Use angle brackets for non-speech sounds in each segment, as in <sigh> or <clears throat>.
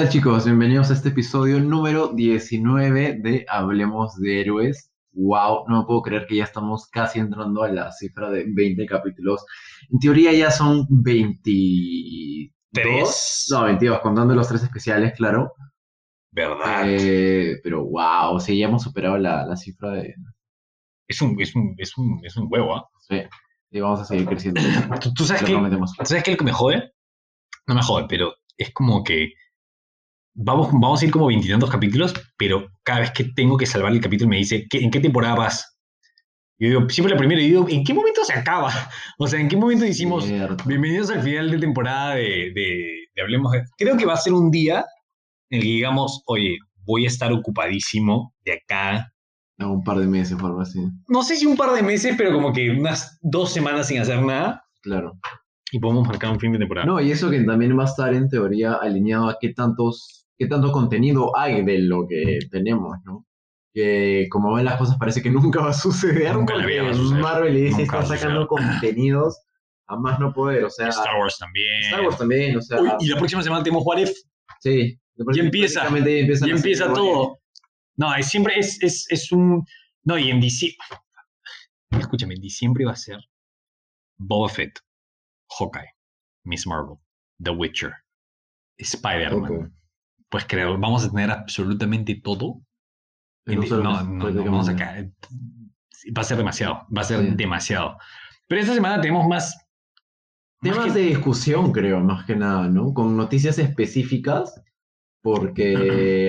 tal chicos? Bienvenidos a este episodio número 19 de Hablemos de Héroes. Wow, no me puedo creer que ya estamos casi entrando a la cifra de 20 capítulos. En teoría ya son 22. Tres. No, 22, contando los tres especiales, claro. ¿Verdad? Eh, pero wow, sí, ya hemos superado la, la cifra de... es, un, es, un, es, un, es un huevo, ¿ah? Sí, y vamos a seguir creciendo. ¿Tú, tú sabes prometemos. ¿Tú sabes qué es lo que me jode? No me jode, pero es como que vamos, vamos a ir como veintitantos capítulos, pero cada vez que tengo que salvar el capítulo me dice, ¿qué- ¿en qué temporada vas? Yo digo, siempre la primera, y digo, ¿en qué momento se acaba? <laughs> O sea, ¿en qué momento decimos, Cierto. bienvenidos al final de temporada de, de, de Hablemos de... Creo que va a ser un día en el que digamos, oye, voy a estar ocupadísimo de acá. No, un par de meses o algo así. No sé si un par de meses, pero como que unas dos semanas sin hacer nada Claro. y podemos marcar un fin de temporada. No, y eso que también va a estar en teoría alineado a qué tantos, qué tanto contenido hay de lo que tenemos, ¿no? Que como ven las cosas parece que <laughs> nunca va a suceder, Nunca porque a suceder. Marvel y DC están sacando contenidos a más no poder, o sea, Star Wars también. Star Wars también, o sea, Uy, y la próxima semana tenemos What If. sí. Ya empieza. ya empieza, Ya empieza todo. No, es siempre es, es, es un. No, y en diciembre. Escúchame, en diciembre va a ser Boba Fett, Hawkeye, Miss Marvel, The Witcher, Spider-Man. Pues creo, vamos a tener absolutamente todo. No, no, no, prácticamente. vamos a caer. Va a ser demasiado. Va a ser Sí. demasiado. Pero esta semana tenemos más. más Temas que- de discusión, creo, más que nada, ¿no? Con noticias específicas, porque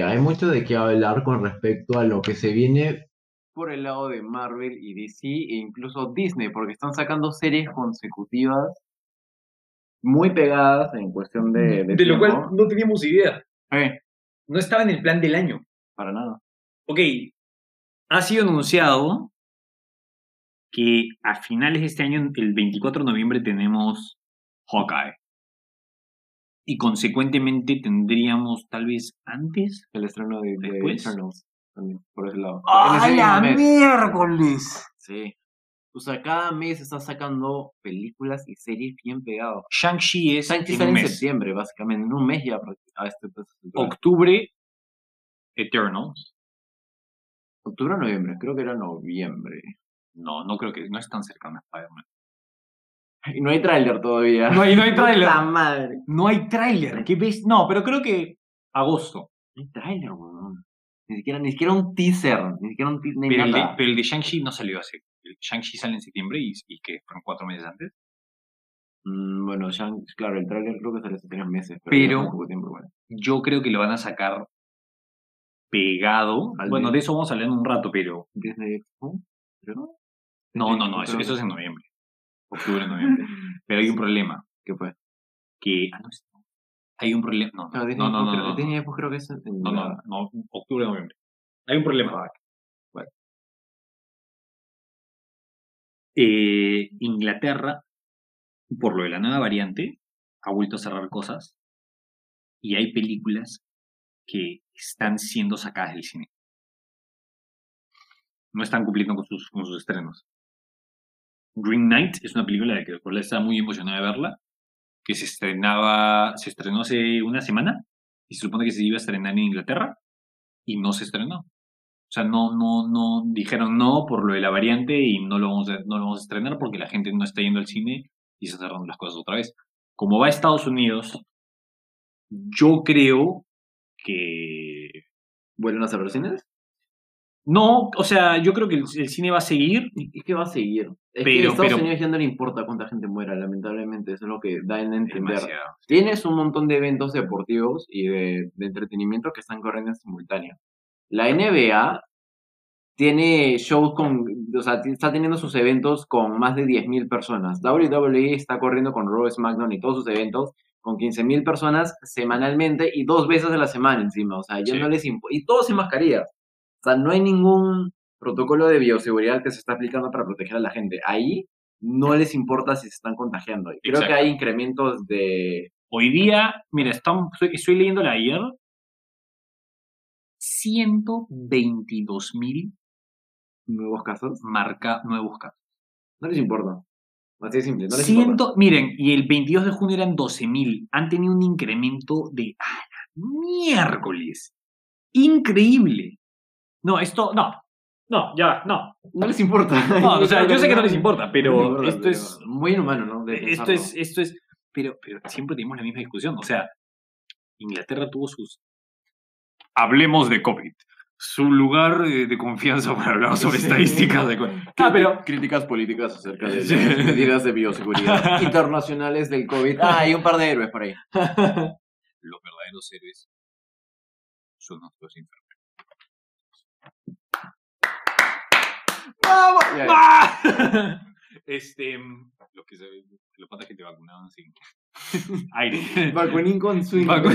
<clears throat> hay mucho de qué hablar con respecto a lo que se viene por el lado de Marvel y DC e incluso Disney, porque están sacando series consecutivas muy pegadas en cuestión de, de, de lo cual no teníamos idea. No estaba en el plan del año. para nada. Ok, ha sido anunciado que a finales de este año, el 24 de noviembre, tenemos Hawkeye. Y consecuentemente tendríamos tal vez antes. El estreno de, de Después. Eternals también, por ese lado. ¡Ah, la miércoles! Sí. O sea, cada mes está sacando películas y series bien pegados. Shang-Chi es Shang-Chi en sale en septiembre, básicamente. En un mes ya a este Octubre, Eternals. octubre o noviembre, creo que era noviembre. No, no creo que no es tan cercano a Spider-Man. Y no hay tráiler todavía. No hay, no hay tráiler. Madre. No hay tráiler. ¿Qué ves? No, pero creo que agosto. No hay tráiler, weón. Ni siquiera, ni siquiera un teaser. Ni siquiera un teaser. Pero el, de, nada. pero el de Shang-Chi no salió hace. El Shang-Chi sale en septiembre y, y que fueron cuatro meses antes. Mm, bueno, Shang- claro, el tráiler creo que salió hace tres meses. Pero, Pero- poco tiempo, igual. Yo creo que lo van a sacar pegado. Al bueno, de- de eso vamos a hablar en un rato, pero. Expo, creo. No, no, no, eso, eso es en noviembre. Octubre, noviembre. <laughs> Pero hay un problema. ¿Qué fue? Que. Ah, no, hay un problema. No, no, no, no, no, no, no, no, no, octubre, noviembre. Hay un problema. Eh, Inglaterra, por lo de la nueva variante, ha vuelto a cerrar cosas y hay películas que están siendo sacadas del cine. No están cumpliendo con sus, con estrenos. Green Knight es una película de que la estaba muy emocionada de verla, que se estrenaba, se estrenó hace una semana y se supone que se iba a estrenar en Inglaterra y no se estrenó. O sea, no, no, no, dijeron no por lo de la variante y no lo vamos a, no lo vamos a estrenar porque la gente no está yendo al cine y se cerrando las cosas otra vez. Como va a Estados Unidos, yo creo que ¿Vuelven a cerrar cines? no, o sea, yo creo que el, el cine va a seguir. ¿Y y qué va a seguir? Es que Pero- a Estados pero- Unidos ya no le importa cuánta gente muera, lamentablemente. Eso es lo que da a entender. Demasiado. Tienes un montón de eventos deportivos y de, de entretenimiento que están corriendo en simultáneo. La NBA tiene shows con, o sea, está teniendo sus eventos con más de 10.000 personas. WWE está corriendo con Raw, SmackDown y todos sus eventos con 15.000 personas semanalmente y dos veces a la semana encima. O sea, ya Sí. no les importa. Y todos sin mascarillas. O sea, no hay ningún protocolo de bioseguridad que se está aplicando para proteger a la gente. Ahí no les importa si se están contagiando. Y creo que hay incrementos de Hoy día, mira, estamos, estoy, estoy leyéndola ayer. 122 mil nuevos casos. marca nuevos casos. No les importa. Así de simple. No les Ciento, importa. miren, y el 22 de junio eran 12 mil. Han tenido un incremento de. ¡Ah, Miércoles. Increíble. No, esto, no. No, ya, no. No les importa. <laughs> No, o sea, yo sé que no les importa, No pero les importa, esto pero es Muy inhumano, ¿no? De esto es, esto es, pero, pero siempre tenemos la misma discusión. O sea, Inglaterra tuvo sus. Hablemos de COVID. Su lugar eh, de confianza <laughs> para hablar sobre Sí. estadísticas de COVID. Ah, pero. Críticas políticas acerca de Sí. las medidas de bioseguridad <laughs> internacionales del COVID. Ah, hay un par de héroes por ahí. <laughs> Los verdaderos héroes son nuestros enfermos. ¡Vamos! ¡Ah! Este. Los que se. Los patas que te vacunaban sin aire. Vacunín con swing. Vacu-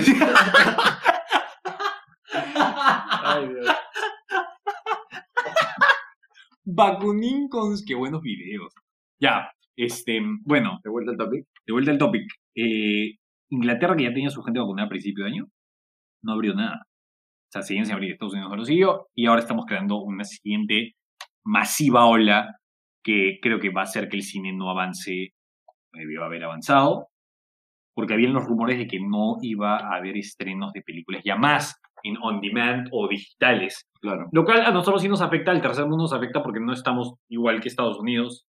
Ay, Dios. Con. Qué buenos videos. Ya, este. Bueno, De vuelta al topic. de vuelta al topic. Eh, Inglaterra, que ya tenía su gente vacunada a principio de año, no abrió nada. O sea, siguen sin abrir. Estados Unidos no lo siguió. Y ahora estamos creando una siguiente masiva ola que creo que va a hacer que el cine no avance debió haber avanzado. Porque habían los rumores de que no iba a haber estrenos de películas ya más en on demand o digitales. Claro. Lo cual a nosotros sí nos afecta, al tercer mundo nos afecta porque no estamos igual que Estados Unidos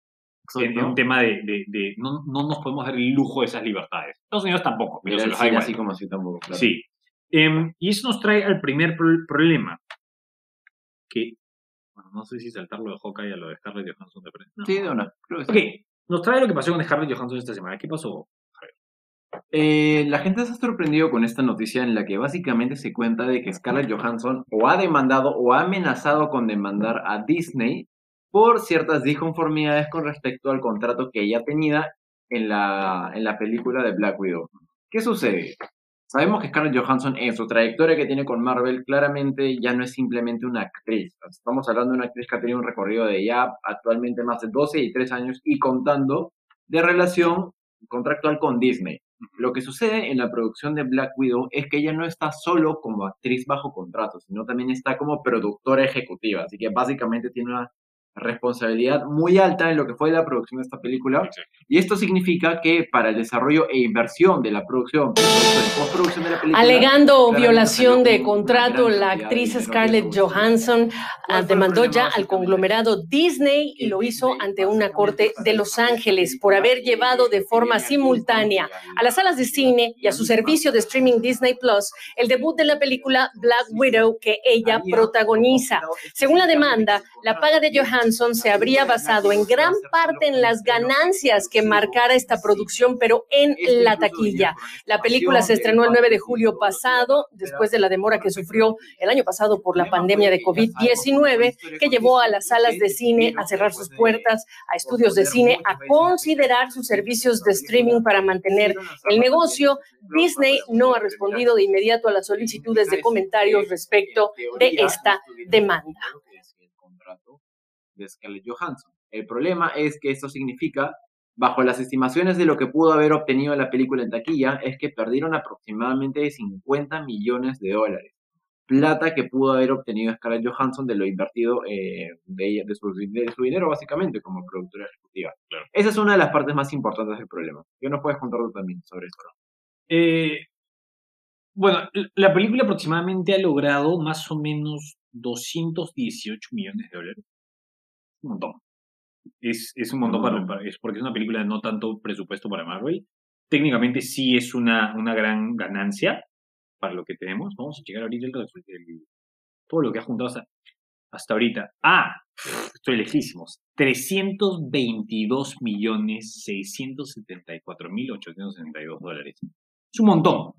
en, en un tema de, de- de- no, no nos podemos dar el lujo de esas libertades. Estados Unidos tampoco, pero se los da cine igual. así como así tampoco. Claro. Sí. Em, y eso nos trae al primer pro- problema. Que, bueno, no sé si saltar lo de Hawkeye a lo de Scarlett Johansson de. No. Sí, de una. Creo que sí. Ok, nos trae lo que pasó con Scarlett Johansson esta semana. ¿Qué pasó? Eh, la gente se ha sorprendido con esta noticia en la que básicamente se cuenta de que Scarlett Johansson o ha demandado o ha amenazado con demandar a Disney por ciertas disconformidades con respecto al contrato que ella tenía en la, en la película de Black Widow. ¿Qué sucede? Sabemos que Scarlett Johansson en su trayectoria que tiene con Marvel claramente ya no es simplemente una actriz. Estamos hablando de una actriz que ha tenido un recorrido de ya actualmente más de 12 y 3 años y contando de relación contractual con Disney. Lo que sucede en la producción de Black Widow es que ella no está solo como actriz bajo contrato, sino también está como productora ejecutiva. Así que básicamente tiene una responsabilidad muy alta en lo que fue la producción de esta película. Y esto significa que para el desarrollo e inversión de la producción, postproducción de la película, Alegando violación de contrato, la actriz Scarlett. Johansson ¿Cuál ah, demandó ya al conglomerado Disney y lo hizo ante una corte de Los Ángeles por haber llevado de forma simultánea a las salas de cine y a su servicio de streaming Disney Plus el debut de la película Black Widow que ella protagoniza. Según la demanda, la paga de Johansson se habría basado en gran parte en las ganancias que marcara esta producción, pero en la taquilla. La película se estrenó el 9 de julio pasado, después de la demora que sufrió el año pasado por la pandemia de COVID-19, que llevó a las salas de cine a cerrar sus puertas, a estudios de cine a considerar sus servicios de streaming para mantener el negocio. Disney no ha respondido de inmediato a las solicitudes de comentarios respecto de esta demanda. De Scarlett Johansson. El problema es que esto significa, bajo las estimaciones de lo que pudo haber obtenido la película en taquilla, es que perdieron aproximadamente 50 millones de dólares. Plata que pudo haber obtenido Scarlett Johansson de lo invertido eh, de, ella, de, su, de su dinero, básicamente, como productora ejecutiva. Claro. Esa es una de las partes más importantes del problema. ¿Qué nos puedes contar tú también sobre esto? Eh, bueno, la película aproximadamente ha logrado más o menos 218 millones de dólares. Un montón. Es, es un montón para, para- es porque es una película de no tanto presupuesto para Marvel. Técnicamente sí es una, una gran ganancia para lo que tenemos. Vamos a checar ahorita el- todo lo que ha juntado hasta, hasta ahorita. Ah, estoy lejísimos. 322 millones 674 mil 862 dólares. Es un montón.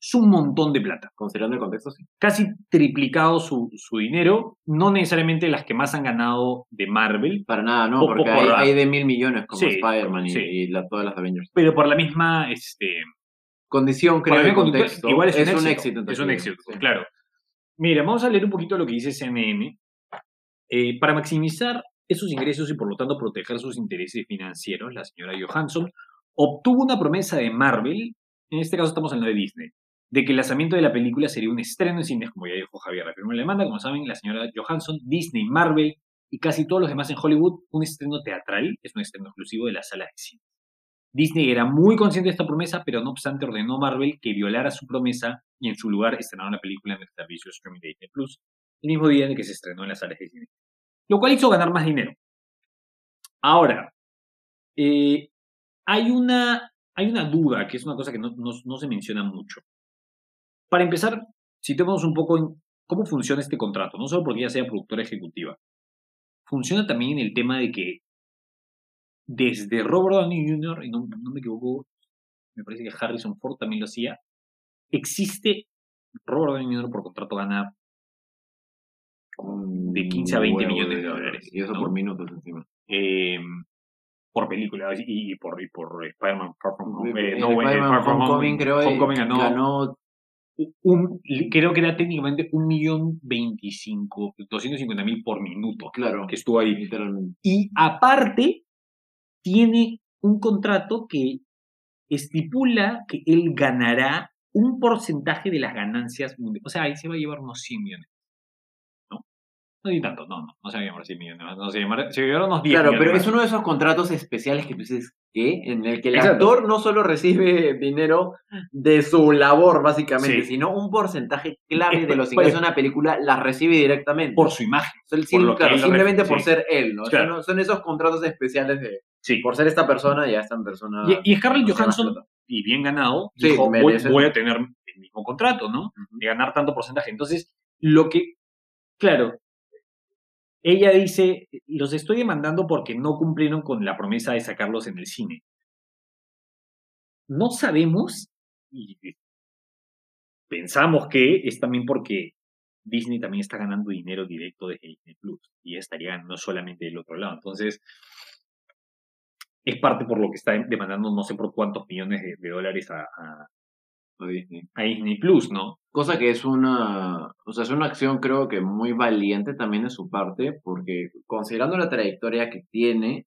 Es un montón de plata. Considerando el contexto, sí. Casi triplicado su, su dinero. No necesariamente las que más han ganado de Marvel, Para nada, ¿no? Po- Porque po- hay, de mil millones como Sí, Spider-Man y, sí. y la- todas las Avengers. pero por la misma este, Condición, creo, con- contexto. igual es, un, éxito. éxito. Es un éxito, sí. claro. Mira, vamos a leer un poquito lo que dice CNN. Eh, para maximizar esos ingresos y por lo tanto proteger sus intereses financieros, la señora Johansson obtuvo una promesa de Marvel, en este caso estamos hablando de Disney, de que el lanzamiento de la película sería un estreno en cines, como ya dijo Javier, en la demanda, como saben, la señora Johansson, Disney, Marvel y casi todos los demás en Hollywood, un estreno teatral es un estreno exclusivo de las salas de cine. Disney era muy consciente de esta promesa, pero no obstante ordenó a Marvel que violara su promesa y en su lugar estrenaron la película en el servicio streaming de Disney Plus, el mismo día en el que se estrenó en las salas de cine. Lo cual hizo ganar más dinero. Ahora, eh, hay, una, hay una duda, que es una cosa que no, no- no se menciona mucho. Para empezar, situémonos un poco en cómo funciona este contrato, no solo porque ella sea productora ejecutiva. Funciona también en el tema de que desde Robert Downey Jr., y no, no me equivoco, me parece que Harrison Ford también lo hacía, existe, Robert Downey Jr. por contrato gana de 15 a 20 huevo millones de dólares, Y eso ¿no? por minutos encima. eh, por película y, y por, y por Spider-Man Far From Home. eh, no, eh, Spider-Man From Home, Homecoming creo que Homecoming ganó, ganó un, creo que era técnicamente un millón veinticinco, doscientos cincuenta mil por minuto claro, que estuvo ahí. literalmente. Y aparte, tiene un contrato que estipula que él ganará un porcentaje de las ganancias. mundiales. O sea, ahí se va a llevar unos 100 millones. ¿No? Di tanto, no, no, no se llevar 100 millones. No, se, llevar- se unos 10 Claro, pero es más. uno de esos contratos especiales que tú dices, ¿qué? En el que el Exacto. actor no solo recibe dinero de su labor, básicamente, Sí. sino un porcentaje clave Es de los ingresos de una película las recibe directamente. por su imagen. Por sim- claro, simplemente por sí. ser él, ¿no? Claro. Son, son esos contratos especiales de Sí. por ser esta persona y a esta persona. Y, y Scarlett no Johansson, más y bien ganado, Sí, dijo, voy, voy a tener el mismo contrato, ¿no? De ganar tanto porcentaje. Entonces, lo que, claro, ella dice, los estoy demandando porque no cumplieron con la promesa de sacarlos en el cine. No sabemos y pensamos que es también porque Disney también está ganando dinero directo desde Disney Plus y estaría ganando solamente del otro lado. Entonces, es parte por lo que está demandando no sé por cuántos millones de, dólares a Disney Plus, ¿no? Cosa que es una, o sea, es una acción creo que muy valiente también de su parte, porque considerando la trayectoria que tiene,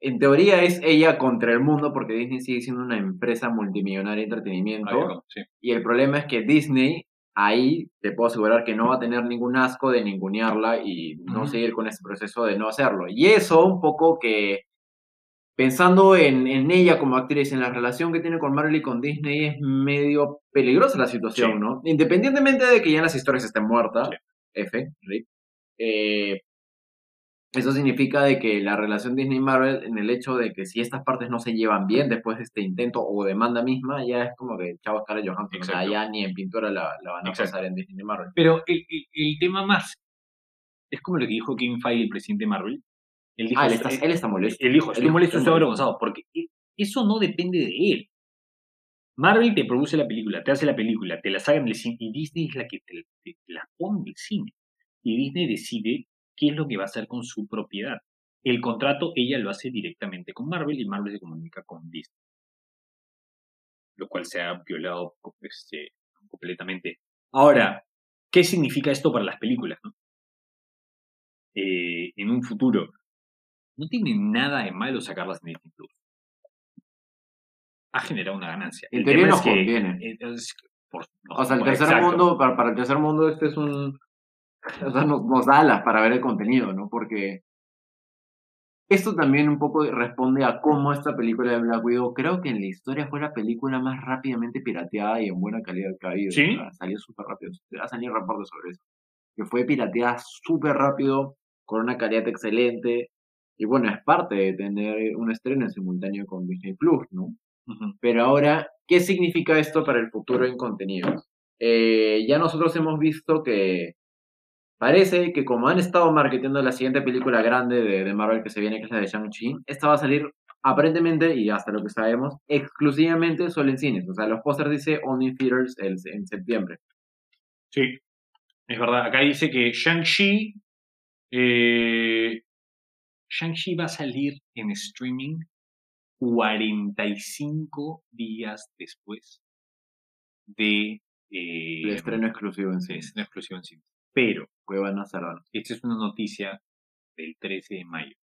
en teoría es ella contra el mundo, porque Disney sigue siendo una empresa multimillonaria de entretenimiento, sí. y el problema es que Disney, ahí te puedo asegurar que no va a tener ningún asco de ningunearla y no seguir con ese proceso de no hacerlo. Y eso un poco que pensando en, en ella como actriz, en la relación que tiene con Marvel y con Disney, es medio peligrosa la situación, Sí. ¿no? Independientemente de que ya las historias estén muertas, Sí. F, RIP, eh, eso significa de que la relación Disney-Marvel, en el hecho de que si estas partes no se llevan bien después de este intento o demanda misma, ya es como que chavo Scarlett Johansson, o sea, ya ni en pintura la, la van a Exacto. pasar en Disney-Marvel. Pero el, el- el tema más es como lo que dijo Kevin Feige, el presidente de Marvel. Él dijo, Ah, él está, él está molesto. él dijo, Él estoy molesto, estoy avergonzado, porque e- eso no depende de él. Marvel te produce la película, te hace la película, te la saca en el cine, y Disney es la que te, te- te la pone en el cine. Y Disney decide qué es lo que va a hacer con su propiedad. El contrato ella lo hace directamente con Marvel y Marvel se comunica con Disney. Lo cual se ha violado este, completamente. Ahora, ¿qué significa esto para las películas? no? Eh, en un futuro, no tiene nada de malo sacarlas en Disney Plus. Ha generado una ganancia. En El teoría tema nos es que- conviene. es por- no, O sea, el tercer exacto. mundo, para, para el tercer mundo, este es un. <laughs> O sea, nos, nos da alas para ver el contenido, ¿no? Porque esto también un poco responde a cómo esta película de Black Widow, creo que en la historia fue la película más rápidamente pirateada y en buena calidad que ha habido. ¿Sí? O sea, salió súper rápido. Ha salido reportes sobre eso. Que fue pirateada súper rápido, con una calidad excelente. Y bueno, es parte de tener un estreno en simultáneo con Disney Plus, ¿no? Pero ahora, ¿qué significa esto para el futuro en contenidos? Eh, ya nosotros hemos visto que parece que como han estado marketeando la siguiente película grande de, de Marvel que se viene, que es la de Shang-Chi, esta va a salir aparentemente, y hasta lo que sabemos, exclusivamente solo en cines. O sea, los pósters dice Only in Theaters el- en septiembre. Sí, es verdad. Acá dice que Shang-Chi. eh, Shang-Chi va a salir en streaming 45 días después de. eh, El estreno exclusivo en de cines. estreno exclusivo en cine. Pero, Que van a cerrar. esta es una noticia del 13 de mayo.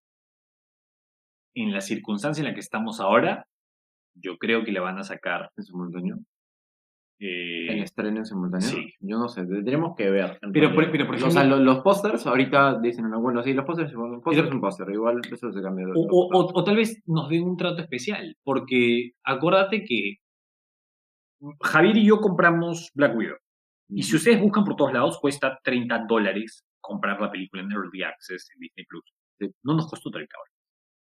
En la circunstancia en la que estamos ahora, yo creo que la van a sacar En simultáneo. Eh, En estreno en simultáneo. sí. Yo no sé, tendremos que ver. Pero por- pero por o sea, ejemplo- lo- los, pósters ahorita dicen, no, bueno, sí, los pósters, un póster es un póster, igual eso se cambia. de- o, o- o- o tal vez nos den un trato especial, porque acuérdate que Javier y yo compramos Black Widow. Y si ustedes buscan por todos lados, cuesta 30 dólares comprar la película en Early Access en Disney Plus. No nos costó 30 dólares.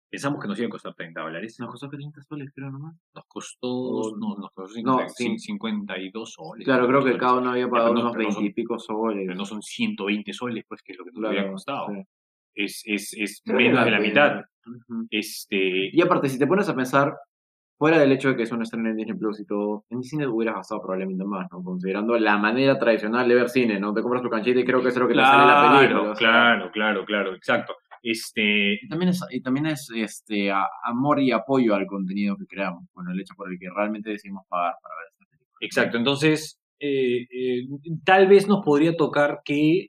Pensamos que nos iba a costar 30 dólares. Nos costó 30 soles, creo nomás. Nos costó, no, nos costó No, 50, sí. 52 soles. Claro, creo que soles. cada uno había pagado no- unos pero no son- 20 y pico soles. pero no son 120 soles, pues, que es lo que nos Claro, hubiera costado. sí. Es, es, es menos de la mitad. Ujú. Este, Y aparte, si te pones a pensar, fuera del hecho de que es un estreno en Disney Plus y todo, en cine hubieras gastado probablemente más, ¿no? Considerando la manera tradicional de ver cine, ¿no? Te compras tu canchita y creo que eso es lo que te sale en la película. claro, o sea. claro, claro, claro, exacto. Este, Y también es, y también es este, a- amor y apoyo al contenido que creamos, bueno, el hecho por el que realmente decidimos pagar para ver esta película. exacto. Entonces, eh, eh, tal vez nos podría tocar que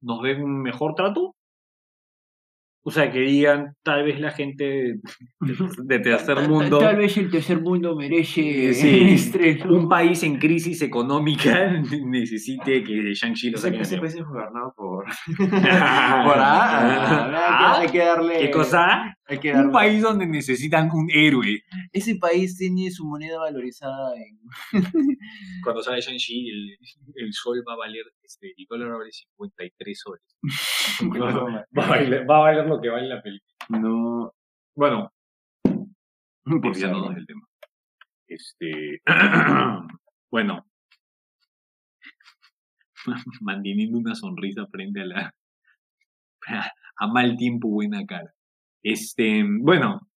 nos den un mejor trato. O sea, que digan, tal vez la gente de tercer mundo, Tal vez el tercer mundo merece Sí, un país en crisis económica, necesite que Shang-Chi lo Ese, saquen. ese país es gobernado por. por ah, Ah, que, hay que darle. ¿Qué cosa? Hay que. Un país donde necesitan un héroe. Ese país tiene su moneda valorizada en. <laughs> Cuando sale Shang-Chi, el, el sol va a valer, este, el dólar va a valer 53 soles. <laughs> <laughs> Va a, valer, va a valer lo que vale la película. no. Bueno, favor. del tema. Este, <clears throat> bueno, manteniendo una sonrisa frente a la a mal tiempo buena cara. Este, bueno,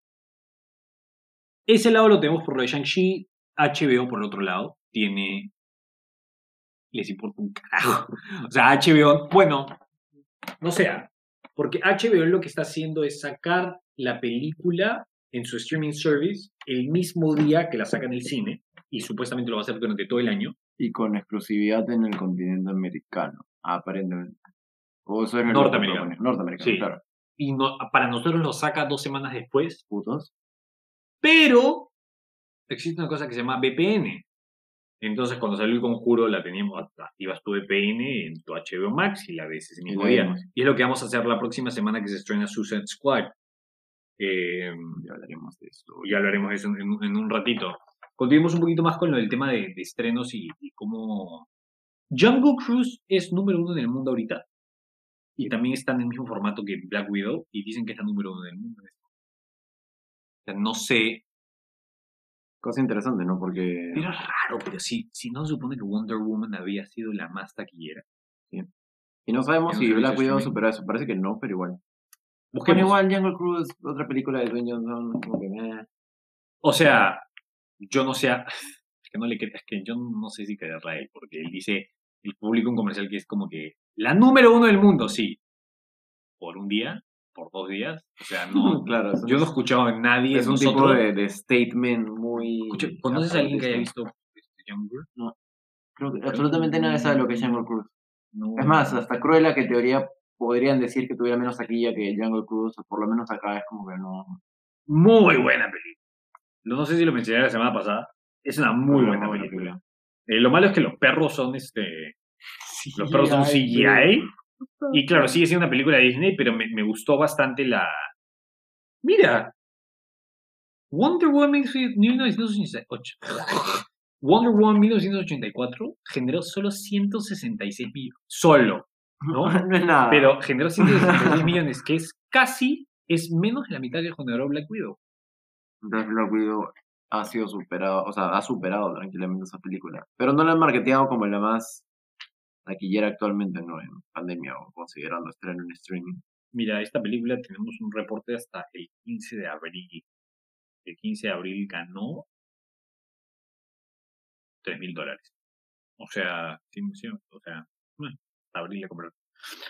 ese lado lo tenemos por lo de Shang-Chi, HBO por el otro lado tiene les importa un carajo. O sea, HBO, bueno, no sea, porque HBO lo que está haciendo es sacar la película en su streaming service el mismo día que la saca en el cine y supuestamente lo va a hacer durante todo el año. Y con exclusividad en el continente americano, aparentemente. O eso es lo que Norteamericano. Norteamericano, Sí. claro. Y no, para nosotros lo saca dos semanas después, Putos. pero existe una cosa que se llama VPN. Entonces, cuando salió el conjuro, la teníamos, activas tu VPN en tu HBO Max y la ves ese mismo día. Y es lo que vamos a hacer la próxima semana que se estrena Suicide Squad. Eh, Ya hablaremos de eso. ya hablaremos de eso en, en- en un ratito. Continuemos un poquito más con lo del tema de, de estrenos y, y cómo Jungle Cruise es número uno en el mundo ahorita. Y también está en el mismo formato que Black Widow y dicen que es la número uno del mundo. O sea, no sé. Cosa interesante, ¿no? Porque. Pero es raro, pero sí, si no se supone que Wonder Woman había sido la más taquillera. Y no sabemos en si Black Widow supera eso. Parece que no, pero igual. Busquemos. Bueno, igual Jungle Cruise, otra película de Dwayne Johnson, como que. O sea, yo no sé, <laughs> es que no le es que yo no sé si creerle a él, porque él dice, el público un comercial que es como que la número uno del mundo, sí. Por un día, por dos días, o sea, no, <laughs> claro, yo no he escuchado a nadie es un nosotros. tipo de, de statement muy. Escucha, ¿Conoces a alguien que haya visto este, Younger? Creo que absolutamente nadie sabe lo que es Jungle Cruise. No. Es más, hasta Cruella, que en teoría podrían decir que tuviera menos taquilla que Jungle Cruise, o por lo menos acá es como que no. Muy buena película. No sé si lo mencioné la semana pasada. Es una muy buena película. Eh, lo malo es que los perros son este. Los perros son CGI. Y claro, sigue siendo una película de Disney, pero me, me gustó bastante la. Mira. Wonder Woman 1988. Wonder Woman 1984 generó solo 166 millones. Solo. ¿no? <laughs> no es nada. Pero generó 166 <laughs> millones, que es casi, es menos de la mitad que generó Black Widow. Entonces Black Widow ha sido superado, o sea, ha superado tranquilamente esa película. Pero no la han marketeado como la más taquillera actualmente, ¿no? En pandemia o considerando estreno en streaming. Mira, esta película tenemos un reporte hasta el 15 de abril. El 15 de abril ganó 3 mil dólares. O sea, sí, sí, o sea, hasta abril le compraron.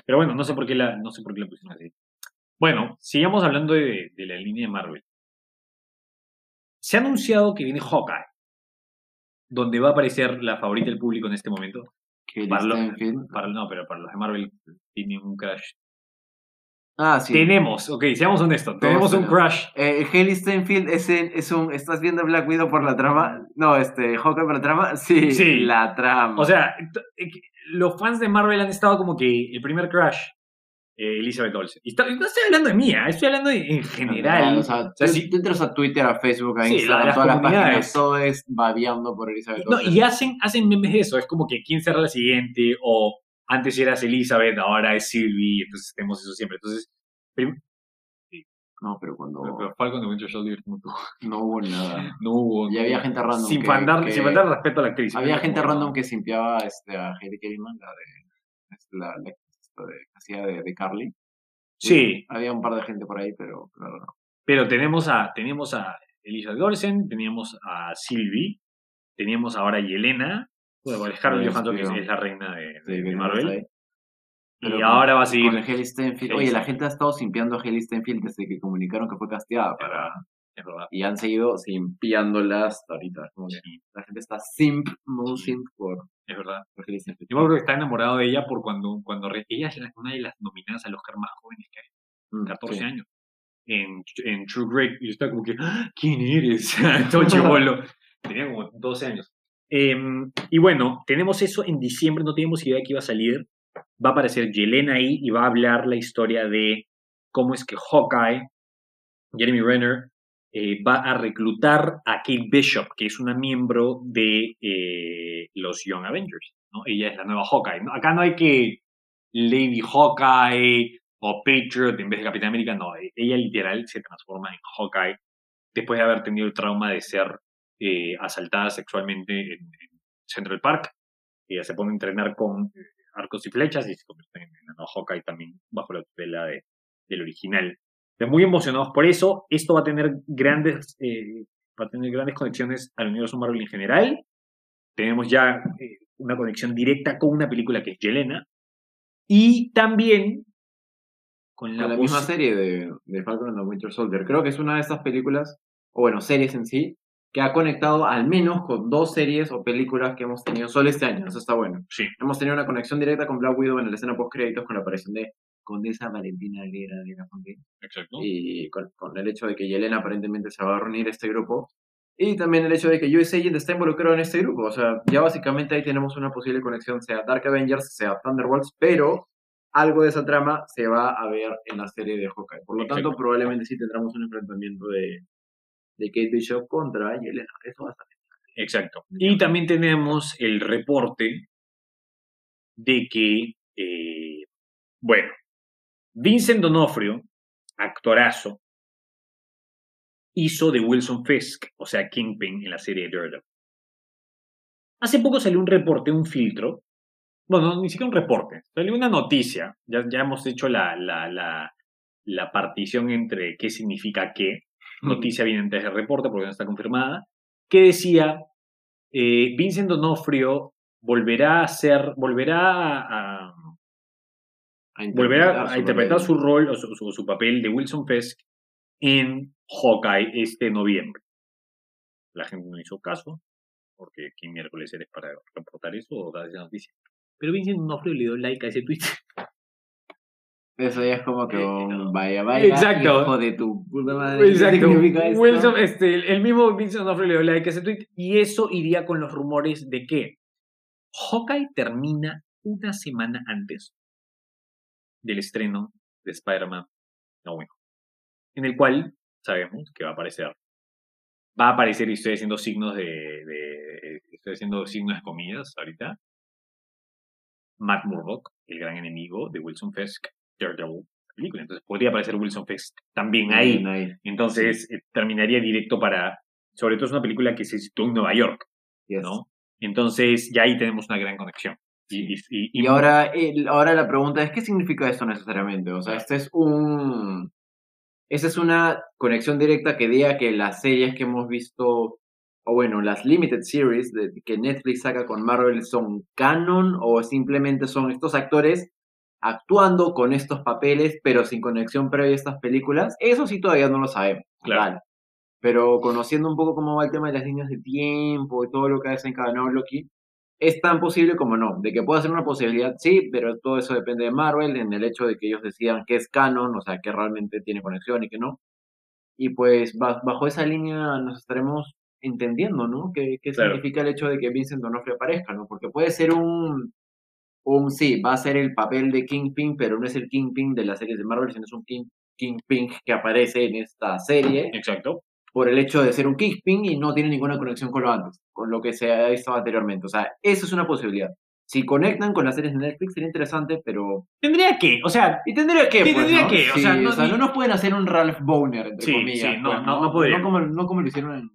Pero bueno, no sé por qué la, no sé por qué la pusieron así. Bueno, sigamos hablando de, de la línea de Marvel. Se ha anunciado que viene Hawkeye, donde va a aparecer la favorita del público en este momento. Que Para lo- Stanfield, Para, no, pero para los de Marvel tienen un crash Ah, sí. Tenemos, ok, seamos honestos, tenemos un crush. Eh, Haley Steinfeld es, en- es un. ¿Estás viendo Black Widow por la trama? No, este, Hawkeye por la trama. Sí, Sí. la trama. O sea, eh, los fans de Marvel han estado como que el primer crush, eh, Elizabeth Olsen. Y está- no estoy hablando de mía, estoy hablando de- en general. O sea, sea, tú, si- tú entras a Twitter, a Facebook, a Sí, Instagram, las todas las páginas, todo es babeando por Elizabeth No, Olsen. y hacen, hacen memes de eso. Es como que quién será la siguiente, o antes eras Elizabeth, ahora es Sylvie, entonces tenemos eso siempre. Entonces, prim- No, pero cuando pero Falcon de Winter Soldier no tuvo. no hubo nada. No hubo. Y había gente random. Sin, que- faltar, que- sin faltar respeto a la actriz. Había gente como- random que simpiaba este, a Haley Keriman, la de. La, la, hacía de, de Carly. Sí, Había un par de gente por ahí, pero claro, no. pero tenemos a, tenemos a Elizabeth Olsen, teníamos a Sylvie, teníamos ahora a Yelena, bueno, Scarlett Johansson que es, la reina de, Sí, de Marvel. ahí. Y Pero ahora va a seguir. Con Haley. Haley Oye, la gente ha estado simpiando a Haley Steinfeld desde que comunicaron que fue casteada para. Es verdad. Y han seguido simpiándola hasta ahorita. Como Sí, La gente está simp, Sí. simp por, es verdad. Haley Steinfeld. Yo creo que está enamorado de ella por cuando, cuando ella es una de las nominadas al Oscar más jóvenes que hay, Mm, 14 sí. años. En, en True Great, y yo estaba como que, "Ah, ¿quién eres? <laughs> Todo <laughs> chivolo. Tenía como 12 años. Em, y bueno, tenemos eso en diciembre, no teníamos idea de que iba a salir. Va a aparecer Yelena ahí y va a hablar la historia de cómo es que Hawkeye, Jeremy Renner, eh, va a reclutar a Kate Bishop, que es una miembro de eh, los Young Avengers. ¿no? Ella es la nueva Hawkeye. Acá no hay que Lady Hawkeye o Patriot en vez de Capitán América, no. e- Ella literal se transforma en Hawkeye después de haber tenido el trauma de ser eh, asaltada sexualmente en, en Central Park. Ella se pone a entrenar con eh, arcos y flechas y se convierte en la nueva Hawkeye también bajo la tutela de, del original. Muy emocionados por eso. Esto va a tener grandes, eh, va a tener grandes conexiones al universo Marvel en general. Tenemos ya eh, una conexión directa con una película que es Yelena. Y también con la, Con la posi- misma serie de, de Falcon and the Winter Soldier. Creo que es una de estas películas, o bueno, series en sí, que ha conectado al menos con dos series o películas que hemos tenido solo este año. Eso está bueno. Sí. Hemos tenido una conexión directa con Black Widow en la escena post créditos con la aparición de Condesa Valentina Aguilera de la Fontaine. Exacto. y con, con el hecho de que Yelena aparentemente se va a reunir a este grupo. Y también el hecho de que USA Agent está involucrado en este grupo. O sea, ya básicamente ahí tenemos una posible conexión, sea Dark Avengers, sea Thunderbolts, pero algo de esa trama se va a ver en la serie de Hawkeye. Por lo tanto, Exacto. probablemente sí tendremos un enfrentamiento de, de Kate Bishop contra Yelena. Eso va a estar. Exacto. Y también tenemos el reporte de que, eh, bueno, Vincent Donofrio, actorazo, hizo de Wilson Fisk, o sea, Kingpin en la serie de Daredevil. Hace poco salió un reporte, un filtro, bueno, ni siquiera un reporte, salió una noticia, ya, ya hemos hecho la, la, la, la partición entre qué significa qué, noticia viene antes del reporte porque no está confirmada, que decía, eh, Vincent Donofrio volverá a ser, volverá a, A volverá a interpretar su rol o su, su- su papel de Wilson Fisk en Hawkeye este noviembre. La gente no hizo caso, porque ¿qué miércoles eres para reportar eso o dar esa noticia? Pero Vincent Donofrio le dio like a ese tweet. <laughs> Eso ya es como que Eh, un vaya, vaya, Exacto. hijo de tu puta madre. ¿Qué Exacto. Wilson, este, el- el mismo Vincent Donofrio le dio like a ese tweet y eso iría con los rumores de que Hawkeye termina una semana antes del estreno de Spider-Man No Way Home, en el cual sabemos que va a aparecer. Va a aparecer, y estoy haciendo signos de, de- estoy haciendo signos de comillas ahorita. Matt Murdock, el gran enemigo de Wilson Fisk, Daredevil, la película. Entonces podría aparecer Wilson Fisk también ahí. Ahí. Entonces eh, terminaría directo para. Sobre todo es una película que se sitúa en Nueva York, Yes. ¿no? Entonces ya ahí tenemos una gran conexión. Y, y- y- Y ahora, el- ahora la pregunta es, ¿qué significa esto necesariamente? O sea, este es un... Esta es una conexión directa que diga que las series que hemos visto, o bueno, las limited series de, que Netflix saca con Marvel son canon o simplemente son estos actores actuando con estos papeles, pero sin conexión previa a estas películas. Eso sí todavía no lo sabemos. Claro. tal. Pero conociendo un poco cómo va el tema de las líneas de tiempo y todo lo que ha desencadenado Loki, es tan posible como no. De que pueda ser una posibilidad, sí, pero todo eso depende de Marvel, en el hecho de que ellos decidan qué es canon, o sea, que realmente tiene conexión y que no. Y pues ba- bajo esa línea nos estaremos entendiendo, ¿no? ¿Qué, qué Claro. significa el hecho de que Vincent D'Onofrio aparezca, ¿no? Porque puede ser un, un, sí, va a ser el papel de Kingpin, pero no es el Kingpin de las series de Marvel, sino es un King, Kingpin que aparece en esta serie Exacto. Por el hecho de ser un Kingpin y no tiene ninguna conexión con lo antes, con lo que se ha visto anteriormente. O sea, eso es una posibilidad. Si conectan con las series de Netflix sería interesante, pero... Tendría que, o sea, ¿Y tendría que, pues, tendría ¿no? que, o Sí, sea, no- ni- nos pueden hacer un Ralph Boner, entre Sí, comillas. sí, no, pues, no- no podrían. No como, no como lo hicieron en,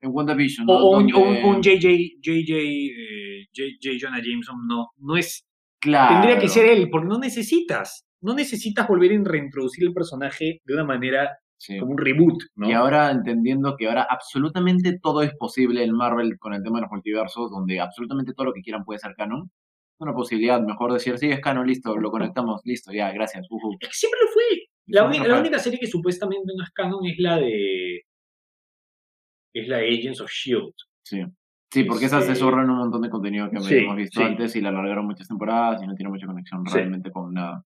en WandaVision, o, ¿no? o un, o un- JJ, JJ, eh, J, J. Jonah Jameson no, no es Claro. Tendría que ser él, porque no necesitas. No necesitas volver a reintroducir el personaje de una manera Sí. como un reboot, ¿no? Y ahora entendiendo que ahora absolutamente todo es posible en Marvel con el tema de los multiversos, donde absolutamente todo lo que quieran puede ser canon. Una posibilidad, mejor decir, sí, es canon, listo, lo conectamos, listo, ya, gracias. Es que siempre lo fue. La, única serie que supuestamente no es canon es la de. Es la de Agents of Shield. Sí. Sí, porque esas se Este- zorran un montón de contenido que Sí, habíamos visto sí. antes y la alargaron muchas temporadas y no tiene mucha conexión Sí. realmente con nada.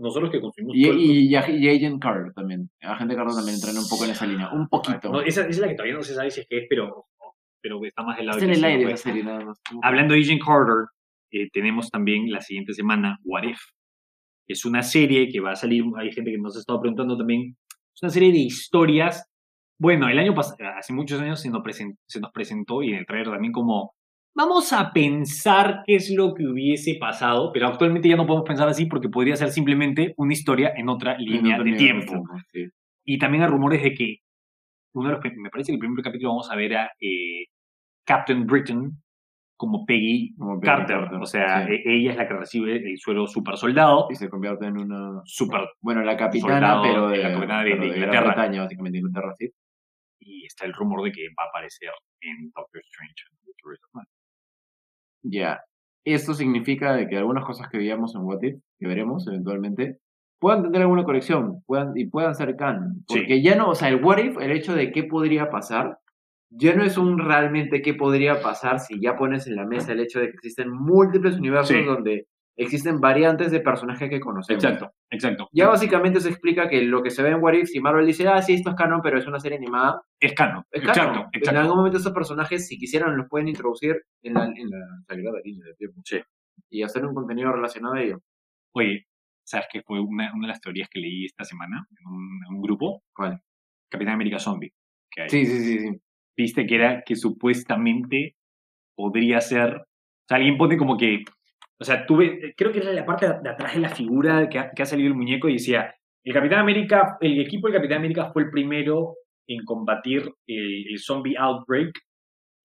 Nosotros que consumimos. Y, y, y, y Agent Carter también. Agente Carter también entra un poco en esa línea. Un poquito. No, esa, esa es la que todavía no se sabe si es que es, pero, pero está más del lado Está en el aire pues. esa serie nada más. <laughs> Hablando de Agent Carter, eh, tenemos también la siguiente semana What If. Es una serie que va a salir, hay gente que nos ha estado preguntando también, es una serie de historias. Bueno, el año pasado, hace muchos años se nos, presen- se nos presentó y en el trailer también como, vamos a pensar qué es lo que hubiese pasado, pero actualmente ya no podemos pensar así porque podría ser simplemente una historia en otra línea En de tiempo. sí. Y también hay rumores de que uno de los, me parece que el primer capítulo vamos a ver a eh, Captain Britain como Peggy Como Peggy Carter. Carter, O sea, sí. e- ella es la que recibe el suelo super soldado. Y se convierte en una. Super. Bueno, la capitana, pero de la capitana de- de Gran Inglaterra. Bretaña, básicamente Inglaterra, sí. Y está el rumor de que va a aparecer en Doctor Strange. Ya. Esto significa de que algunas cosas que veíamos en What If, que veremos eventualmente, puedan tener alguna conexión puedan, y puedan ser canon. Sí. Porque ya no, o sea, el What If, el hecho de qué podría pasar, ya no es un realmente qué podría pasar si ya pones en la mesa el hecho de que existen múltiples universos Sí. donde existen variantes de personajes que conocemos. Exacto, exacto. Ya básicamente se explica que lo que se ve en What If, si Marvel dice, ah, sí, esto es canon, pero es una serie animada, Es canon. es Exacto, canon. En exacto. algún momento esos personajes, si quisieran, los pueden introducir en la, en la sagrada línea de tiempo. Sí. Y hacer un contenido relacionado a ello. Oye, ¿sabes qué fue una, una de las teorías que leí esta semana en un, en un grupo? ¿Cuál? Capitán América Zombie. Que hay. Sí, sí, sí, sí. viste que era que supuestamente podría ser, o sea, alguien pone como que, o sea, tuve, creo que era la parte de atrás de la figura que ha, salido el muñeco y decía, el Capitán América, el equipo del Capitán América fue el primero en combatir el, zombie outbreak,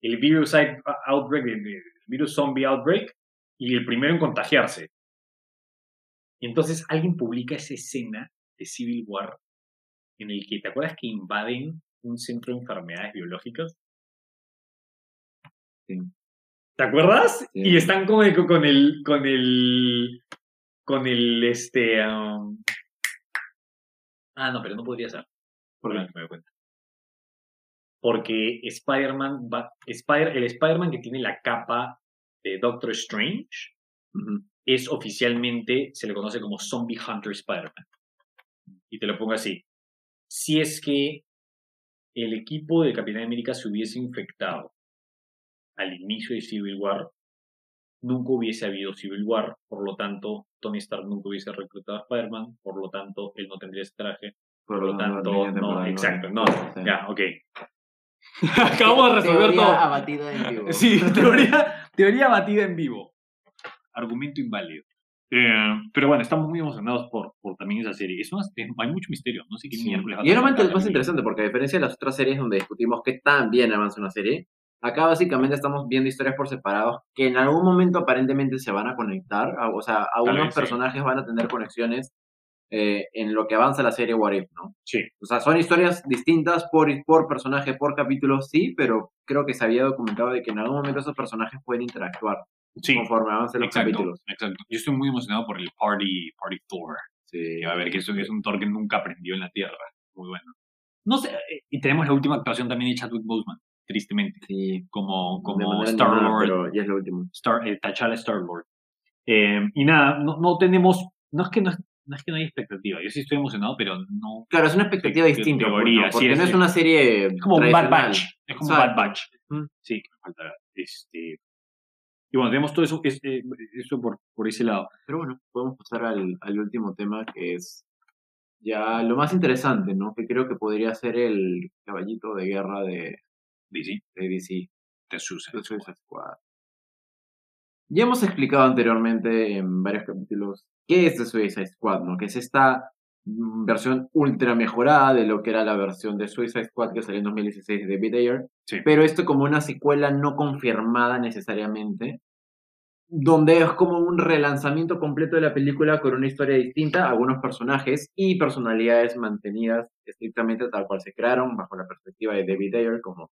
el virus out- outbreak, el, el virus zombie outbreak, y el primero en contagiarse. Y entonces alguien publica esa escena de Civil War en el que, ¿te acuerdas que invaden un centro de enfermedades biológicas? Sí. ¿Te acuerdas? Sí. Y están con el, con el, con el, con el, este, um, ah, no, pero no podría ser. Por lo que me doy cuenta. Porque Spider-Man va, Spider, el Spider-Man que tiene la capa de Doctor Strange es oficialmente, se le conoce como Zombie Hunter Spider-Man. Y te lo pongo así. Si es que el equipo de Capitán América se hubiese infectado al inicio de Civil War, nunca hubiese habido Civil War, por lo tanto, Tony Stark nunca hubiese reclutado a Spider-Man, por lo tanto, él no tendría ese traje, por lo tanto, no, exacto, no, Sí. ya, ok. <laughs> Acabamos de resolver Teoría todo. abatida en vivo. <laughs> Sí, teoría, teoría batida en vivo. Argumento inválido. Eh, pero bueno, estamos muy emocionados por, por también esa serie. Es una- es- hay mucho misterio. No sé qué Sí. miércoles Y era más, interesante porque a diferencia de las otras series donde discutimos qué tan bien avanza una serie, acá básicamente estamos viendo historias por separados que en algún momento aparentemente se van a conectar, o sea, algunos sí. personajes van a tener conexiones eh, en lo que avanza la serie What If, ¿no? Sí, O sea, son historias distintas por, por personaje, por capítulo, sí, pero creo que se había documentado de que en algún momento esos personajes pueden interactuar sí. conforme avancen los Exacto, capítulos. exacto. Yo estoy muy emocionado por el Party, Party Thor. Sí. Que va a ver que eso es un Thor que nunca aprendió en la Tierra. Muy bueno. No sé, eh, y tenemos la última actuación también de Chadwick Boseman. Tristemente, Sí. como, como Star Lord, Pero ya es lo último. Star, eh, T'Challa Star Lord. Eh, y nada, no, no tenemos, no es que no, no es que no hay expectativa, yo sí estoy emocionado, pero no. Claro, es una expectativa Sí, distinta. teoría, ¿no? sí, Porque es- no es una serie. Es como un Bad. Batch. Es como un Bad. Batch. Mm. Sí, que falta. Este, y bueno, tenemos todo eso, este, eso por, por ese lado. Pero bueno, podemos pasar al, al último tema que es ya lo más interesante, ¿no? Que creo que podría ser el caballito de guerra de, DC, de DC, The Suicide Suicide Squad. Ya hemos explicado anteriormente en varios capítulos qué es The Suicide Squad, ¿no? Que es esta mm, versión ultra mejorada de lo que era la versión de Suicide Squad que salió en 2016 de David Ayer, Sí. pero esto como una secuela no confirmada necesariamente, donde es como un relanzamiento completo de la película con una historia distinta, algunos personajes y personalidades mantenidas estrictamente tal cual se crearon bajo la perspectiva de David Ayer, como,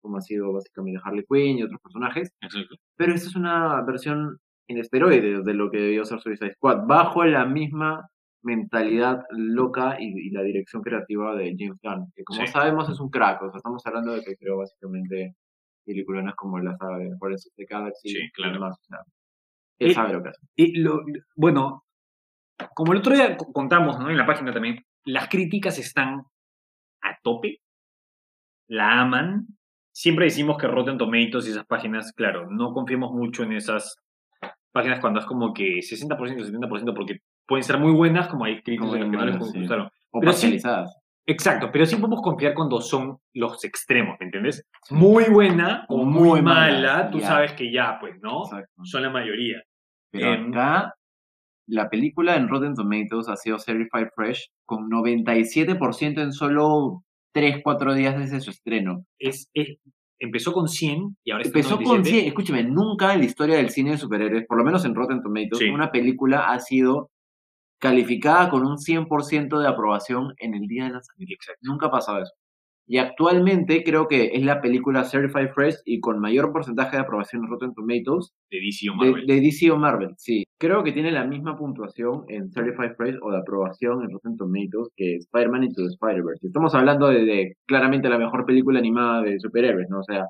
como ha sido básicamente Harley Quinn y otros personajes. Exacto. Pero esta es una versión en esteroides de lo que debió ser Suicide Squad, bajo la misma mentalidad loca y, y la dirección creativa de James Gunn, que como Sí. sabemos es un crack, o sea, estamos hablando de que creó básicamente películas como la saga de Forest of the Galaxy Sí, y claro. demás, o sea, él Y- sabe lo que hace. Y lo, bueno, como el otro día co- contamos ¿no? en la página también, las críticas están a tope, la aman. Siempre decimos que Rotten Tomatoes y esas páginas, claro, no confiemos mucho en esas páginas cuando es como que 60%, 70%, porque pueden ser muy buenas, como hay hay que no les sí. gustaron. O Pero sí-. Exacto, pero sí podemos confiar cuando son los extremos, ¿me entiendes? Muy buena o muy, Muy mala, mala, tú ya. sabes que ya, pues, ¿no? Exacto. Son la mayoría. Pero Em, acá, la película en Rotten Tomatoes ha sido Certified Fresh con 97% en solo 3, 4 días desde su estreno. Es, es- empezó con 100 y ahora está en Empezó con 97. 100, escúchame, nunca en la historia del cine de superhéroes, por lo menos en Rotten Tomatoes, Sí. una película ha sido calificada con un 100% de aprobación en el día de lanzamiento. Exacto. Nunca ha pasado eso. Y actualmente creo que es la película Certified Fresh y con mayor porcentaje de aprobación en Rotten Tomatoes De DC o Marvel. de DC o Marvel, sí. Creo que tiene la misma puntuación en Certified Fresh o de aprobación en Rotten Tomatoes que Spider-Man Into the Spider-Verse. Estamos hablando de, de claramente la mejor película animada de superhéroes, ¿no? O sea,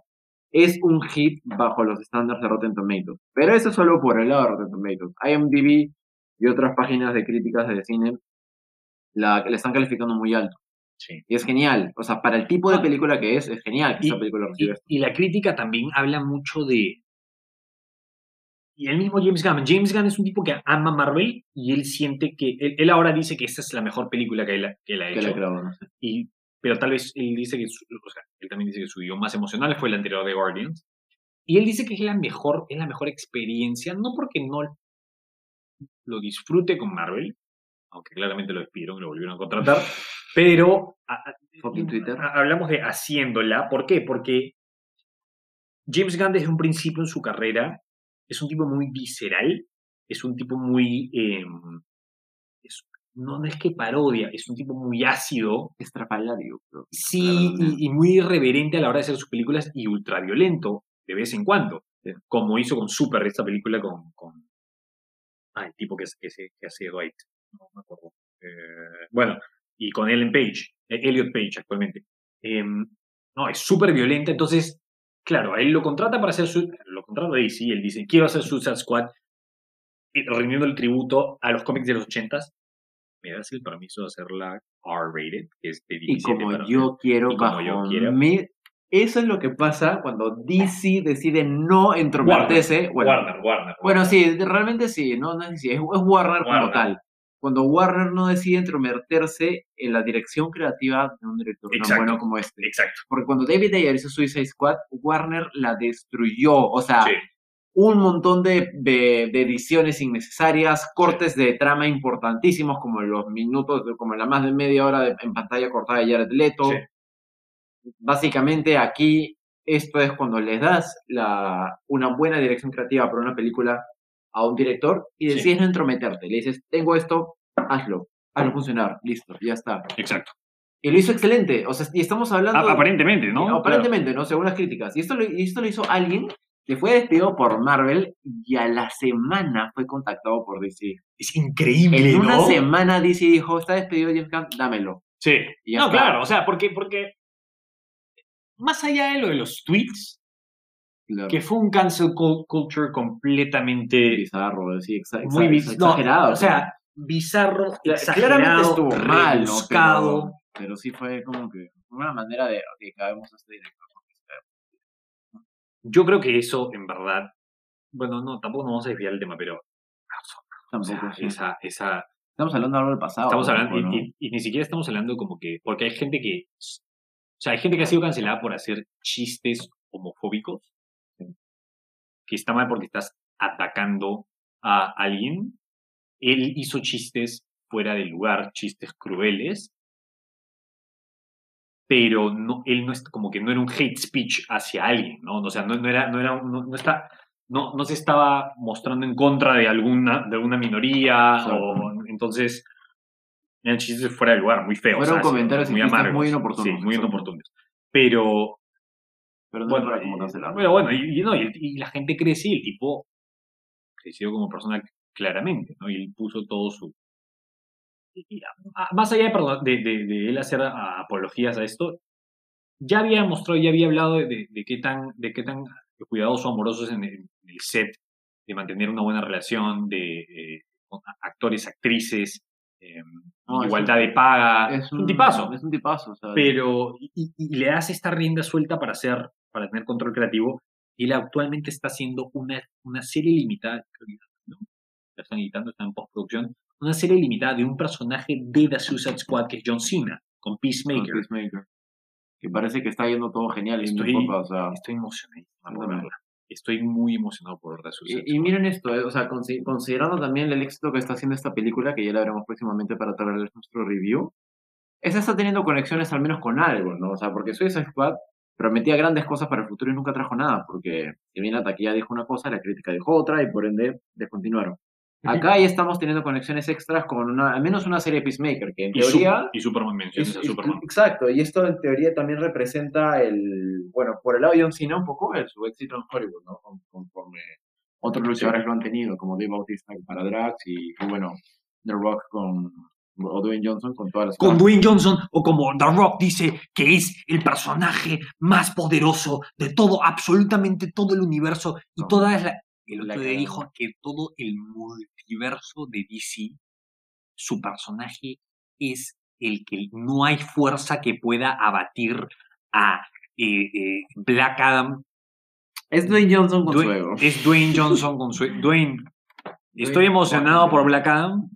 es un hit bajo los estándares de Rotten Tomatoes. Pero eso es solo por el lado de Rotten Tomatoes. IMDb y otras páginas de críticas de cine la, la están calificando muy alto. Sí. Y es genial. O sea, para el tipo de Ah. película que es, es genial que Y- esa película Y, reciba esto. y la crítica también habla mucho de. Y el mismo James Gunn. James Gunn es un tipo que ama Marvel y él siente que. Él, él ahora dice que esta es la mejor película que él, ha- que él ha Que hecho. la creo, no sé. y, pero tal vez él dice que. Su, o sea, él también dice que su guion más emocional fue el anterior de Guardians. Y él dice que es la mejor, es la mejor experiencia, no porque no lo disfrute con Marvel, aunque claramente lo despidieron y lo volvieron a contratar, pero a- a- hablamos de haciéndola. ¿Por qué? Porque James Gunn desde un principio en su carrera es un tipo muy visceral, es un tipo muy... eh, es- no, es que parodia, es un tipo muy ácido, Estrafalario, sí, y, y muy irreverente a la hora de hacer sus películas y ultraviolento de vez en cuando, Sí. como hizo con Super esta película con... con ah, el tipo que, que, se- que hace Dwight, no me acuerdo. Eh, bueno, y con Ellen Page, eh, Elliot Page actualmente. Em, no, es súper violenta, entonces, claro, a él lo contrata para hacer su... Lo contrata DC, él dice, quiero hacer Suicide Squad, y rindiendo el tributo a los cómics de los ochentas. ¿Me das el permiso de hacerla R-rated? Que es de Y 17 como para- yo quiero, y como bajo yo quiero. mi- Eso es lo que pasa cuando DC decide no entrometerse. Bueno, Warner, Warner. bueno, Warner. sí, realmente sí, no, no es, es, es Warner, como Warner. tal. Cuando Warner no decide entrometerse en la dirección creativa de un director tan bueno como este. Exacto. Porque cuando David Ayer hizo Suicide Squad, Warner la destruyó. O sea, Sí. un montón de, de- de ediciones innecesarias, cortes de trama importantísimos, como los minutos, como la más de media hora de- en pantalla cortada de Jared Leto. Sí. Básicamente aquí esto es cuando le das la, una buena dirección creativa para una película a un director y Sí. decides no entrometerte. Le dices, tengo esto, hazlo, hazlo funcionar, listo, ya está. Exacto. Y lo hizo excelente. O sea, y estamos hablando... A- aparentemente, ¿no? Eh, Aparentemente, ¿no? Según las críticas. Y esto, lo, y esto lo hizo alguien que fue despedido por Marvel y a la semana fue contactado por DC. Es increíble, En una semana DC dijo, está despedido James Gunn, dámelo. Sí. Y No, está. claro, o sea, porque, porque más allá de lo de los tweets, Claro. que fue un cancel cul- culture completamente bizarro, sí, exa- muy exa- bis- no, exagerado. o sea, bizarro, exagerado, claramente estuvo mal, ¿no? Pero, pero sí fue como que una manera de, ok, cabemos a este director. Yo creo que eso, en verdad, bueno, no, tampoco nos vamos a desviar el tema, pero o Tampoco, sea, sí. esa, esa, Estamos hablando de algo del pasado. estamos hablando, poco, y, ¿no? y- y ni siquiera estamos hablando como que, porque hay gente que, o sea, hay gente que ha sido cancelada por hacer chistes homofóbicos, que está mal porque estás atacando a alguien. Él hizo chistes fuera de lugar, chistes crueles, pero no, él no es como que no era un hate speech hacia alguien, ¿no? O sea, no, no era, no era, no, no está, no, no se estaba mostrando en contra de alguna, de alguna minoría, o entonces eran chistes fuera de lugar, muy feos. Fueron comentarios muy amargos. muy inoportunos, Sí, muy inoportunos. Pero, Pero no bueno, para como y- cancelar. pero bueno, y, y no, y, y la gente crece y el tipo creció como persona claramente, ¿no? Y él puso todo su... a- más allá de, perdón, de, de- de él hacer a- apologías a esto, ya había mostrado, ya había hablado de, qué tan, de qué tan cuidadoso, amoroso es en el, en el set, de mantener una buena relación, de eh, actores, actrices, eh, No, es igualdad de paga. es un tipazo Es un tipazo. O sea, pero y le das esta rienda suelta para hacer, para tener control creativo. Y él actualmente está haciendo una, una serie limitada, ¿no? la están editando, está en postproducción, una serie limitada de un personaje de The Suicide Squad que es John Cena, con con Peacemaker. Peacemaker. Que parece que está yendo todo genial. Estoy- papá, o sea, Estoy emocionado por También. verla. Estoy muy emocionado por ver The Suicide Y, y miren esto, eh, o sea, consi- considerando también el éxito que está haciendo esta película, que ya la veremos próximamente para traerles nuestro review, esa está teniendo conexiones al menos con algo, ¿no? O sea, porque Suicide Squad prometía grandes cosas para el futuro y nunca trajo nada, porque si bien la taquilla dijo una cosa, la crítica dijo otra y por ende descontinuaron. Acá ya estamos teniendo conexiones extras con una, al menos una serie Peacemaker, que en Y, teoría... y Superman, menciones Es- a Superman. exacto, y esto en teoría también representa el, bueno, por el lado de John Cena un poco, el, su éxito en Hollywood, ¿no? Con- Conforme otros luchadores lo han tenido, como Dave Bautista para Drax y, bueno, The Rock con, o Dwayne Johnson con todas las con cosas. Dwayne Johnson o como The Rock dice que es el personaje más poderoso de todo, absolutamente todo el universo y No. toda la... El otro día dijo que todo el multiverso de DC, su personaje es el que no hay fuerza que pueda abatir a eh, eh, Black Adam. Es Dwayne Johnson con su ego. es Dwayne Johnson con su... <laughs> Dwayne, estoy emocionado por. Black Adam.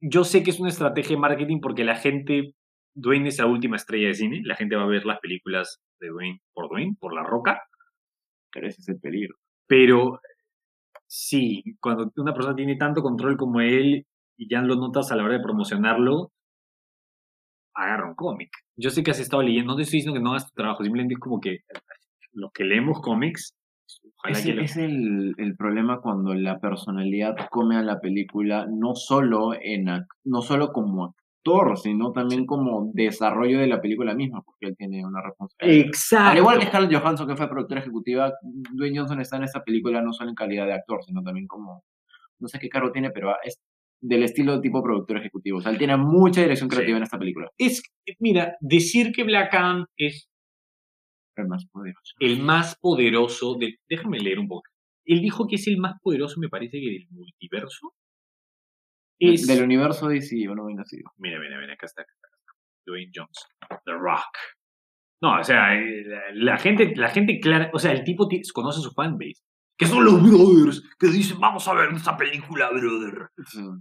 Yo sé que es una estrategia de marketing porque la gente, Dwayne es la última estrella de cine, la gente va a ver las películas de Dwayne por Dwayne, por La Roca, Pero ese es el peligro. pero sí, cuando una persona tiene tanto control como él y ya lo notas a la hora de promocionarlo, agarra un cómic. Yo sé que has estado leyendo, no te estoy diciendo que no hagas tu trabajo, simplemente es como que los que leemos cómics, Es, lo- es el, el problema cuando la personalidad come a la película, no solo, en, no solo como actor, sino también como desarrollo de la película misma, porque él tiene una responsabilidad. Exacto. Al igual que Scarlett Johansson, que fue productora ejecutiva, Dwayne Johnson está en esta película no solo en calidad de actor, sino también como, no sé qué cargo tiene, pero es del estilo tipo productor ejecutivo. O sea, él tiene mucha dirección Sí. creativa en esta película. es, mira, decir que Black Adam es Pero más poderoso. el más poderoso de... Déjame leer un poco. Él dijo que es el más poderoso, me parece que del multiverso. Es... Del universo DC, o no venga así. Mira, mira, mira, acá está, acá. Dwayne Johnson, The Rock. No, o sea, eh, la, la gente, la gente clara, o sea, el tipo ti- conoce su fanbase. Que son los brothers que dicen, vamos a ver esta película, brother.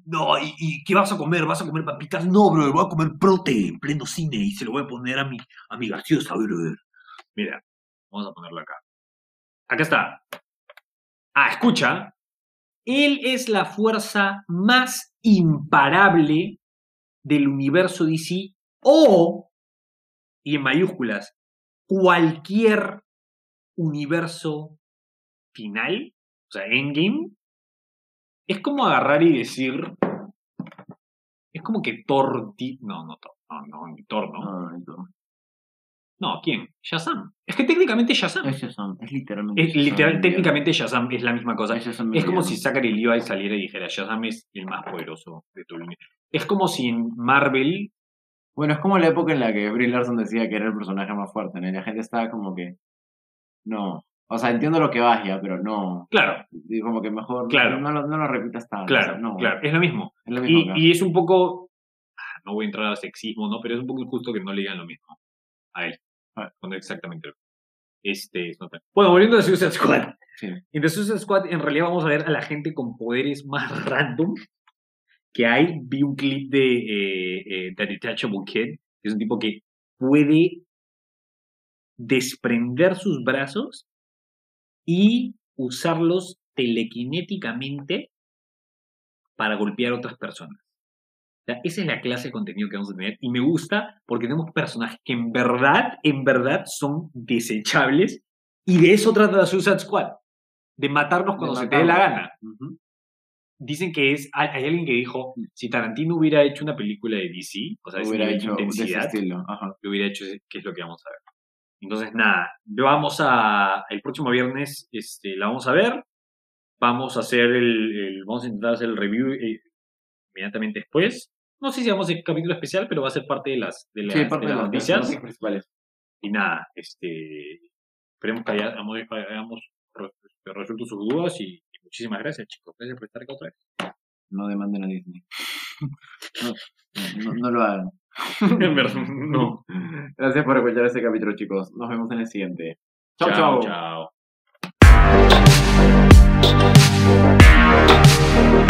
No, ¿y, y qué vas a comer? ¿Vas a comer papitas? No, brother, voy a comer prote en pleno cine y se lo voy a poner a mi, a mi gaseosa, brother. Mira, vamos a ponerlo acá. Acá está. Ah, escucha. Él es la fuerza más imparable del universo DC o, y en mayúsculas, cualquier universo final, o sea, endgame, es como agarrar y decir. Es como que Thor. No, no. No, no, Thor, ¿no? No, ¿quién? Shazam. Es que técnicamente Shazam. Es Shazam, es literalmente. Es Shazam literal, técnicamente Shazam es la misma cosa. Es como si Zachary Levi saliera y dijera Shazam es el más poderoso de tu línea. Es como si en Marvel Bueno, es como la época en la que Brie Larson decía que era el personaje más fuerte, ¿no? Y la gente estaba como que. No. O sea, entiendo lo que vas ya, pero no. Claro, Y como que mejor. Claro. No, lo- no lo repitas tanto. claro, o sea, no. claro, es lo mismo. Es lo mismo Y, y es un poco, ah, no voy a entrar a sexismo, ¿no? Pero es un poco injusto que no le digan lo mismo a él. Ah. Exactamente este, es nota. Bueno, volviendo a Suicide Squad. Sí. En The Suicide Squad, en realidad vamos a ver a la gente con poderes más <laughs> random que hay. Vi un clip de eh, eh, The Detachable Kid, que es un tipo que puede desprender sus brazos y usarlos telequinéticamente para golpear a otras personas. Sea, esa es la clase de contenido que vamos a tener y me gusta porque tenemos personajes que en verdad, en verdad son desechables y de eso trata la Suicide Squad, de matarnos cuando se te dé la gana. Dicen que es, hay, alguien que dijo, si Tarantino hubiera hecho una película de DC, o sea, Hubiera de hecho de ese intensidad. Ajá. lo hubiera hecho, que es lo que vamos a ver. Entonces, nada, vamos a, el próximo viernes este, la vamos a ver, vamos a hacer el, el- vamos a intentar hacer el review eh, inmediatamente después. No sé si vamos a capítulo especial, pero va a ser parte de las, de las, sí, parte de de las noticias. noticias principales. Y nada, este, esperemos que hayamos, hayamos este, resuelto sus dudas y, y, muchísimas gracias, chicos. Gracias por estar acá otra vez. No demanden a Disney. no, no, no lo hagan. <laughs> en verdad, no. Gracias por escuchar este capítulo, chicos. Nos vemos en el siguiente. Chao, chao. Chao. chao.